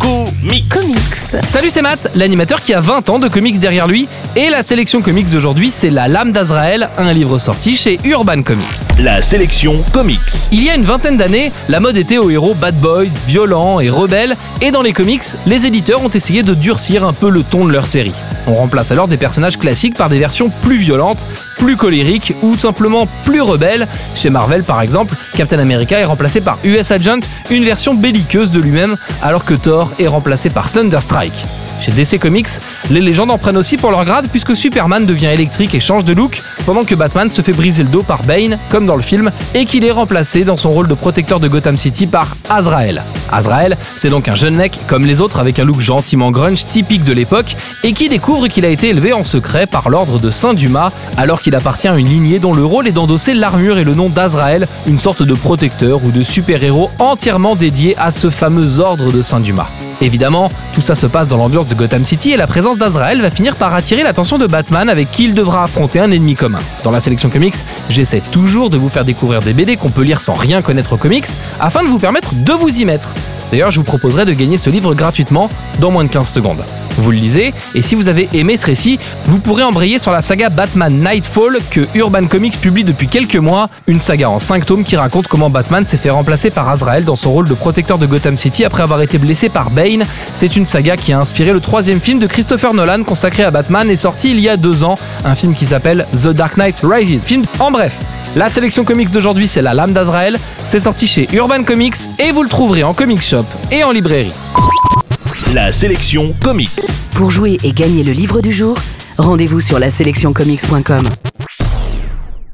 Comics. Comics. Salut, c'est Matt, l'animateur qui a 20 ans de comics derrière lui. Et la sélection comics d'aujourd'hui, c'est La Lame d'Azraël, un livre sorti chez Urban Comics. La sélection comics. Il y a une vingtaine d'années, la mode était aux héros bad boys, violents et rebelles, et dans les comics, les éditeurs ont essayé de durcir un peu le ton de leur série. On remplace alors des personnages classiques par des versions plus violentes, plus colériques ou simplement plus rebelles. Chez Marvel par exemple, Captain America est remplacé par US Agent, une version belliqueuse de lui-même, alors que Thor est remplacé par Thunderstrike. Chez DC Comics, les légendes en prennent aussi pour leur grade puisque Superman devient électrique et change de look, pendant que Batman se fait briser le dos par Bane, comme dans le film, et qu'il est remplacé dans son rôle de protecteur de Gotham City par Azrael. Azrael, c'est donc un jeune mec comme les autres avec un look gentiment grunge typique de l'époque, et qui découvre qu'il a été élevé en secret par l'ordre de Saint-Dumas, alors qu'il appartient à une lignée dont le rôle est d'endosser l'armure et le nom d'Azrael, une sorte de protecteur ou de super-héros entièrement dédié à ce fameux ordre de Saint-Dumas. Évidemment, tout ça se passe dans l'ambiance de Gotham City et la présence d'Azrael va finir par attirer l'attention de Batman avec qui il devra affronter un ennemi commun. Dans la sélection comics, j'essaie toujours de vous faire découvrir des BD qu'on peut lire sans rien connaître aux comics afin de vous permettre de vous y mettre. D'ailleurs, je vous proposerai de gagner ce livre gratuitement dans moins de 15 secondes. Vous le lisez, et si vous avez aimé ce récit, vous pourrez embrayer sur la saga Batman Nightfall que Urban Comics publie depuis quelques mois, une saga en 5 tomes qui raconte comment Batman s'est fait remplacer par Azrael dans son rôle de protecteur de Gotham City après avoir été blessé par Bane. C'est une saga qui a inspiré le troisième film de Christopher Nolan consacré à Batman et sorti il y a deux ans, un film qui s'appelle The Dark Knight Rises. Film en bref. La sélection comics d'aujourd'hui, c'est La Lame d'Azrael. C'est sorti chez Urban Comics et vous le trouverez en comic shop et en librairie. La sélection comics. Pour jouer et gagner le livre du jour, rendez-vous sur la sélectioncomics.com.